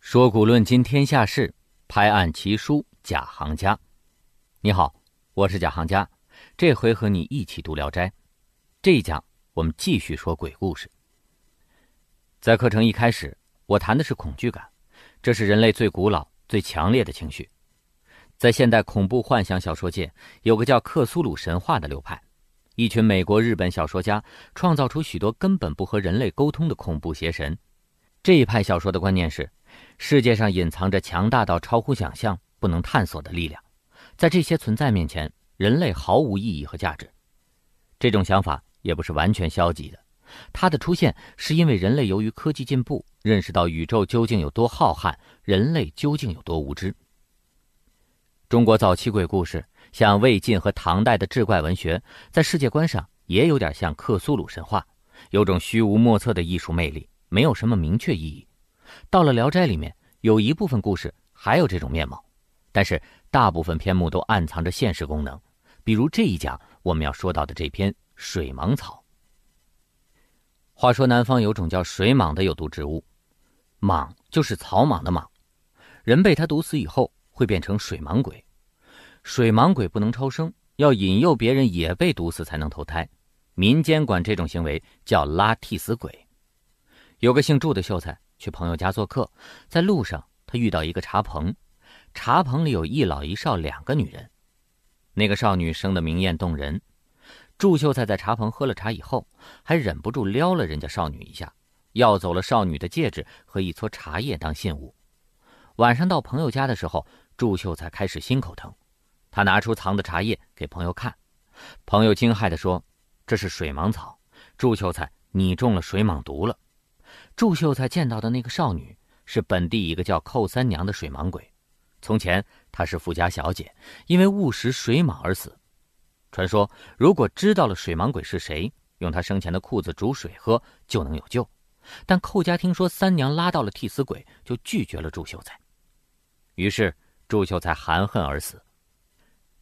说古论今天下事，拍案奇书贾行家。你好，我是贾行家，这回和你一起读《聊斋》。这一讲我们继续说鬼故事。在课程一开始，我谈的是恐惧感，这是人类最古老、最强烈的情绪。在现代恐怖幻想小说界，有个叫克苏鲁神话的流派，一群美国、日本小说家创造出许多根本不和人类沟通的恐怖邪神。这一派小说的观念是。世界上隐藏着强大到超乎想象、不能探索的力量，在这些存在面前，人类毫无意义和价值。这种想法也不是完全消极的，它的出现是因为人类由于科技进步，认识到宇宙究竟有多浩瀚，人类究竟有多无知。中国早期鬼故事，像魏晋和唐代的志怪文学，在世界观上也有点像克苏鲁神话，有种虚无莫测的艺术魅力，没有什么明确意义。到了《聊斋》里面，有一部分故事还有这种面貌，但是大部分篇目都暗藏着现实功能，比如这一讲我们要说到的这篇水蟒草。话说南方有种叫水蟒的有毒植物，蟒就是草蟒的蟒，人被它毒死以后会变成水蟒鬼，水蟒鬼不能超生，要引诱别人也被毒死才能投胎，民间管这种行为叫拉替死鬼。有个姓祝的秀才。去朋友家做客，在路上他遇到一个茶棚，茶棚里有一老一少两个女人，那个少女生得明艳动人。祝秀才在茶棚喝了茶以后，还忍不住撩了人家少女一下，要走了少女的戒指和一撮茶叶当信物。晚上到朋友家的时候，祝秀才开始心口疼，他拿出藏的茶叶给朋友看，朋友惊骇地说：“这是水蟒草，祝秀才，你中了水蟒毒了。”祝秀才见到的那个少女是本地一个叫寇三娘的水蟒鬼，从前她是富家小姐，因为误食水蟒而死。传说如果知道了水蟒鬼是谁，用他生前的裤子煮水喝就能有救。但寇家听说三娘拉到了替死鬼，就拒绝了祝秀才。于是祝秀才含恨而死。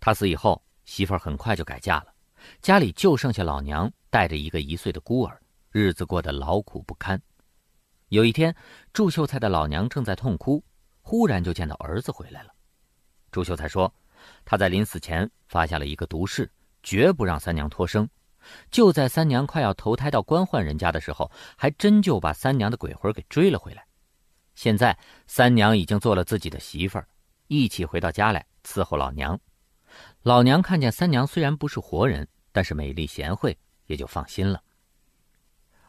他死以后，媳妇儿很快就改嫁了，家里就剩下老娘带着一个一岁的孤儿，日子过得劳苦不堪。有一天，祝秀才的老娘正在痛哭，忽然就见到儿子回来了。祝秀才说：“他在临死前发下了一个毒誓，绝不让三娘脱生。就在三娘快要投胎到官宦人家的时候，还真就把三娘的鬼魂给追了回来。现在三娘已经做了自己的媳妇儿，一起回到家来伺候老娘。老娘看见三娘虽然不是活人，但是美丽贤惠，也就放心了。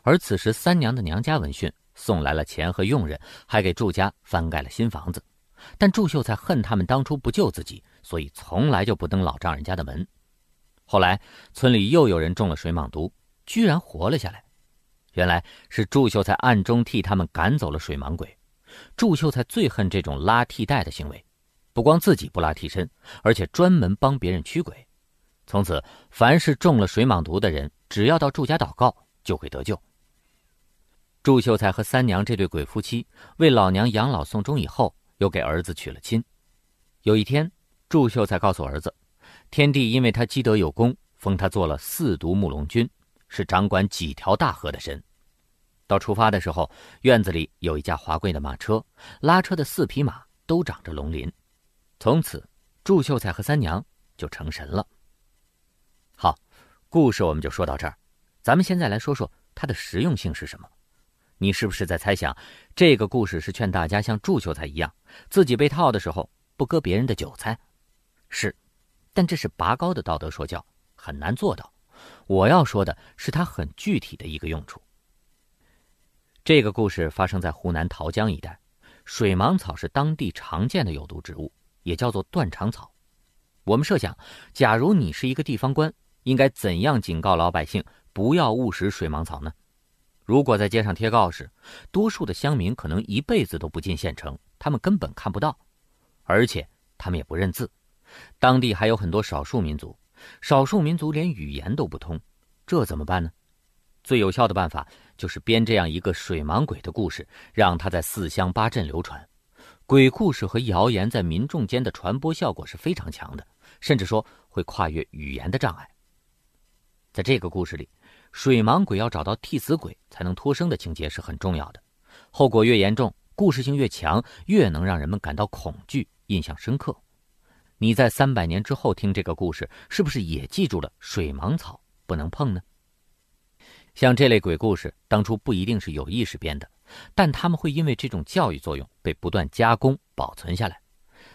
而此时三娘的娘家闻讯。”送来了钱和佣人，还给祝家翻盖了新房子。但祝秀才恨他们当初不救自己，所以从来就不登老丈人家的门。后来村里又有人中了水蟒毒，居然活了下来。原来是祝秀才暗中替他们赶走了水蟒鬼。祝秀才最恨这种拉替代的行为，不光自己不拉替身，而且专门帮别人驱鬼。从此，凡是中了水蟒毒的人，只要到祝家祷告，就会得救。祝秀才和三娘这对鬼夫妻为老娘养老送终以后，又给儿子娶了亲。有一天，祝秀才告诉儿子，天帝因为他积德有功，封他做了四毒木龙君，是掌管几条大河的神。到出发的时候，院子里有一架华贵的马车，拉车的四匹马都长着龙鳞。从此，祝秀才和三娘就成神了。好，故事我们就说到这儿，咱们现在来说说它的实用性是什么。你是不是在猜想，这个故事是劝大家像祝秀才一样，自己被套的时候不割别人的韭菜？是，但这是拔高的道德说教，很难做到。我要说的是它很具体的一个用处。这个故事发生在湖南桃江一带，水芒草是当地常见的有毒植物，也叫做断肠草。我们设想，假如你是一个地方官，应该怎样警告老百姓不要误食水芒草呢？如果在街上贴告示，多数的乡民可能一辈子都不进县城，他们根本看不到，而且他们也不认字。当地还有很多少数民族，少数民族连语言都不通，这怎么办呢？最有效的办法就是编这样一个水盲鬼的故事，让他在四乡八镇流传。鬼故事和谣言在民众间的传播效果是非常强的，甚至说会跨越语言的障碍。在这个故事里。水盲鬼要找到替死鬼才能脱生的情节是很重要的，后果越严重，故事性越强，越能让人们感到恐惧、印象深刻。你在三百年之后听这个故事，是不是也记住了水芒草不能碰呢？像这类鬼故事，当初不一定是有意识编的，但他们会因为这种教育作用被不断加工保存下来。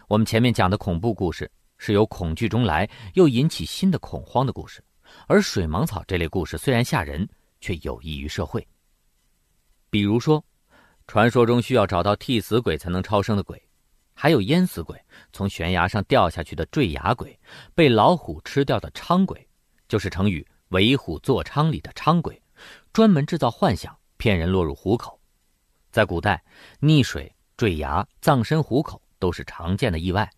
我们前面讲的恐怖故事是由恐惧中来，又引起新的恐慌的故事，而水芒草这类故事虽然吓人，却有益于社会。比如说，传说中需要找到替死鬼才能超生的鬼。还有淹死鬼，从悬崖上掉下去的坠崖鬼，被老虎吃掉的伥鬼，就是成语“为虎作伥”里的伥鬼，专门制造幻想，骗人落入虎口。在古代，溺水、坠崖、葬身虎口都是常见的意外。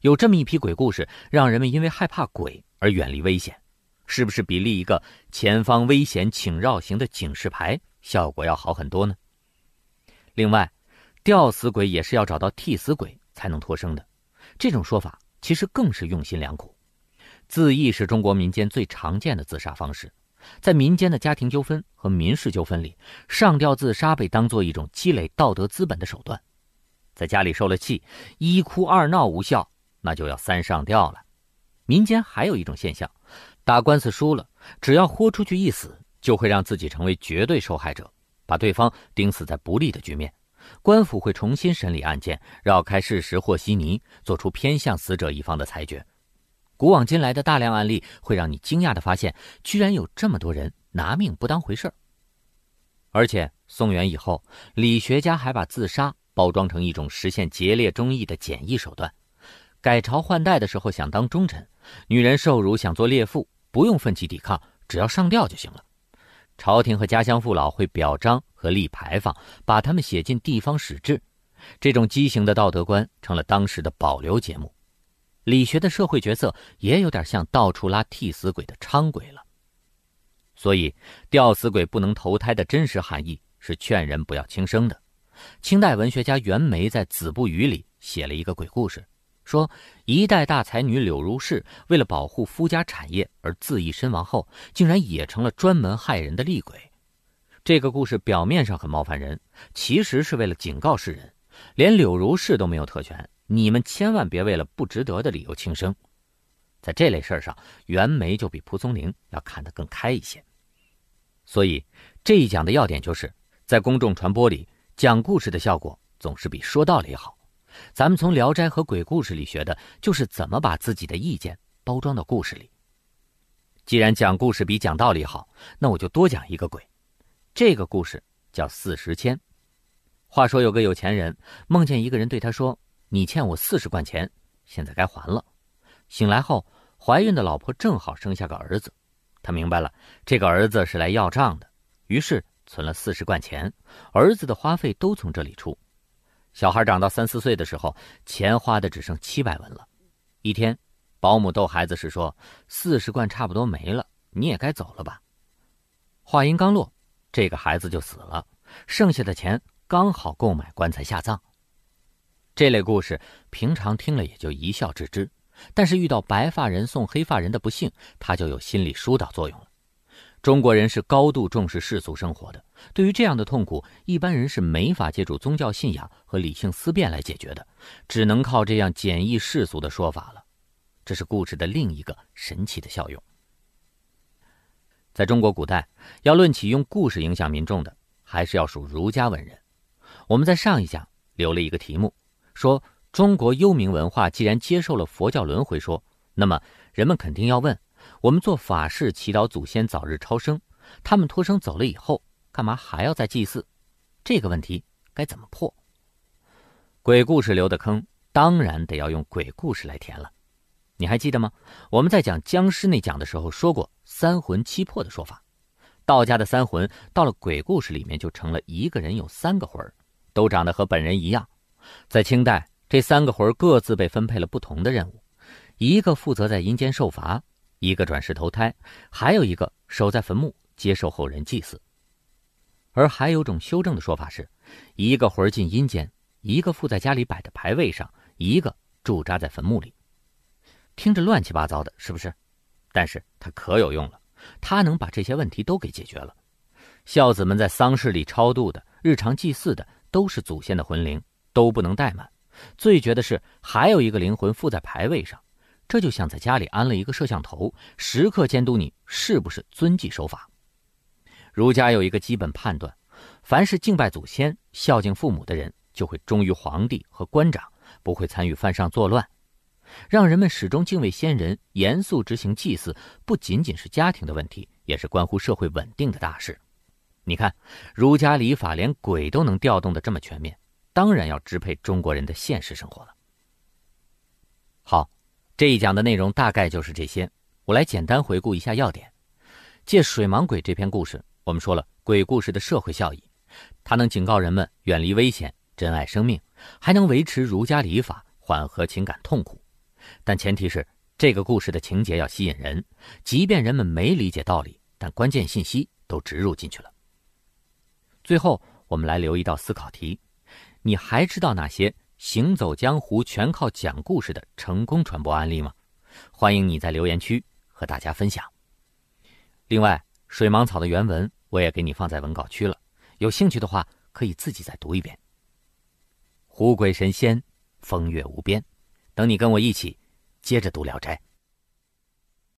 有这么一批鬼故事，让人们因为害怕鬼而远离危险，是不是比立一个“前方危险，请绕行”的警示牌效果要好很多呢？另外，吊死鬼也是要找到替死鬼。才能脱生的，这种说法其实更是用心良苦。自缢是中国民间最常见的自杀方式，在民间的家庭纠纷和民事纠纷里，上吊自杀被当作一种积累道德资本的手段。在家里受了气，一哭二闹无效，那就要三上吊了。民间还有一种现象，打官司输了，只要豁出去一死，就会让自己成为绝对受害者，把对方钉死在不利的局面。官府会重新审理案件，绕开事实和稀泥，做出偏向死者一方的裁决。古往今来的大量案例会让你惊讶的发现，居然有这么多人拿命不当回事儿。而且宋元以后，理学家还把自杀包装成一种实现节烈忠义的简易手段。改朝换代的时候想当忠臣，女人受辱想做烈妇，不用奋起抵抗，只要上吊就行了。朝廷和家乡父老会表彰和立牌坊，把他们写进地方史志。这种畸形的道德观成了当时的保留节目。理学的社会角色也有点像到处拉替死鬼的伥鬼了。所以，吊死鬼不能投胎的真实含义是劝人不要轻生的。清代文学家袁枚在《子不语》里写了一个鬼故事。说，一代大才女柳如是为了保护夫家产业而自缢身亡后，竟然也成了专门害人的厉鬼。这个故事表面上很冒犯人，其实是为了警告世人：连柳如是都没有特权，你们千万别为了不值得的理由轻生。在这类事儿上，袁枚就比蒲松龄要看得更开一些。所以这一讲的要点就是，在公众传播里，讲故事的效果总是比说道理好。咱们从《聊斋》和鬼故事里学的，就是怎么把自己的意见包装到故事里。既然讲故事比讲道理好，那我就多讲一个鬼。这个故事叫四十千。话说有个有钱人梦见一个人对他说：“你欠我四十贯钱，现在该还了。”醒来后，怀孕的老婆正好生下个儿子，他明白了这个儿子是来要账的，于是存了四十贯钱，儿子的花费都从这里出。小孩长到三四岁的时候，钱花的只剩七百文了。一天，保姆逗孩子时说：“四十贯差不多没了，你也该走了吧。”话音刚落，这个孩子就死了，剩下的钱刚好购买棺材下葬。这类故事平常听了也就一笑置之，但是遇到白发人送黑发人的不幸，它就有心理疏导作用了。中国人是高度重视世俗生活的，对于这样的痛苦，一般人是没法借助宗教信仰和理性思辨来解决的，只能靠这样简易世俗的说法了。这是故事的另一个神奇的效用。在中国古代，要论起用故事影响民众的，还是要数儒家文人。我们在上一讲留了一个题目，说中国幽冥文化既然接受了佛教轮回说，那么人们肯定要问。我们做法事祈祷祖先早日超生，他们脱生走了以后，干嘛还要再祭祀？这个问题该怎么破？鬼故事留的坑，当然得要用鬼故事来填了。你还记得吗？我们在讲僵尸那讲的时候说过“三魂七魄”的说法。道家的三魂到了鬼故事里面就成了一个人有三个魂儿都长得和本人一样。在清代，这三个魂各自被分配了不同的任务，一个负责在阴间受罚。一个转世投胎，还有一个守在坟墓接受后人祭祀。而还有种修正的说法是：一个魂进阴间，一个附在家里摆的牌位上，一个驻扎在坟墓里。听着乱七八糟的，是不是？但是它可有用了。他能把这些问题都给解决了。孝子们在丧事里超度的、日常祭祀的都是祖先的魂灵，都不能怠慢。最绝的是，还有一个灵魂附在牌位上，这就像在家里安了一个摄像头，时刻监督你是不是遵纪守法。儒家有一个基本判断：凡是敬拜祖先、孝敬父母的人，就会忠于皇帝和官长，不会参与犯上作乱。让人们始终敬畏先人，严肃执行祭祀，不仅仅是家庭的问题，也是关乎社会稳定的大事。你看，儒家礼法连鬼都能调动的这么全面，当然要支配中国人的现实生活了。好，这一讲的内容大概就是这些，我来简单回顾一下要点。借水盲鬼这篇故事，我们说了鬼故事的社会效益，它能警告人们远离危险，珍爱生命，还能维持儒家礼法，缓和情感痛苦。但前提是这个故事的情节要吸引人，即便人们没理解道理，但关键信息都植入进去了。最后，我们来留一道思考题：你还知道哪些行走江湖全靠讲故事的成功传播案例吗？欢迎你在留言区和大家分享。另外，水芒草的原文我也给你放在文稿区了，有兴趣的话可以自己再读一遍。狐鬼神仙，风月无边。等你跟我一起，接着读《聊斋》。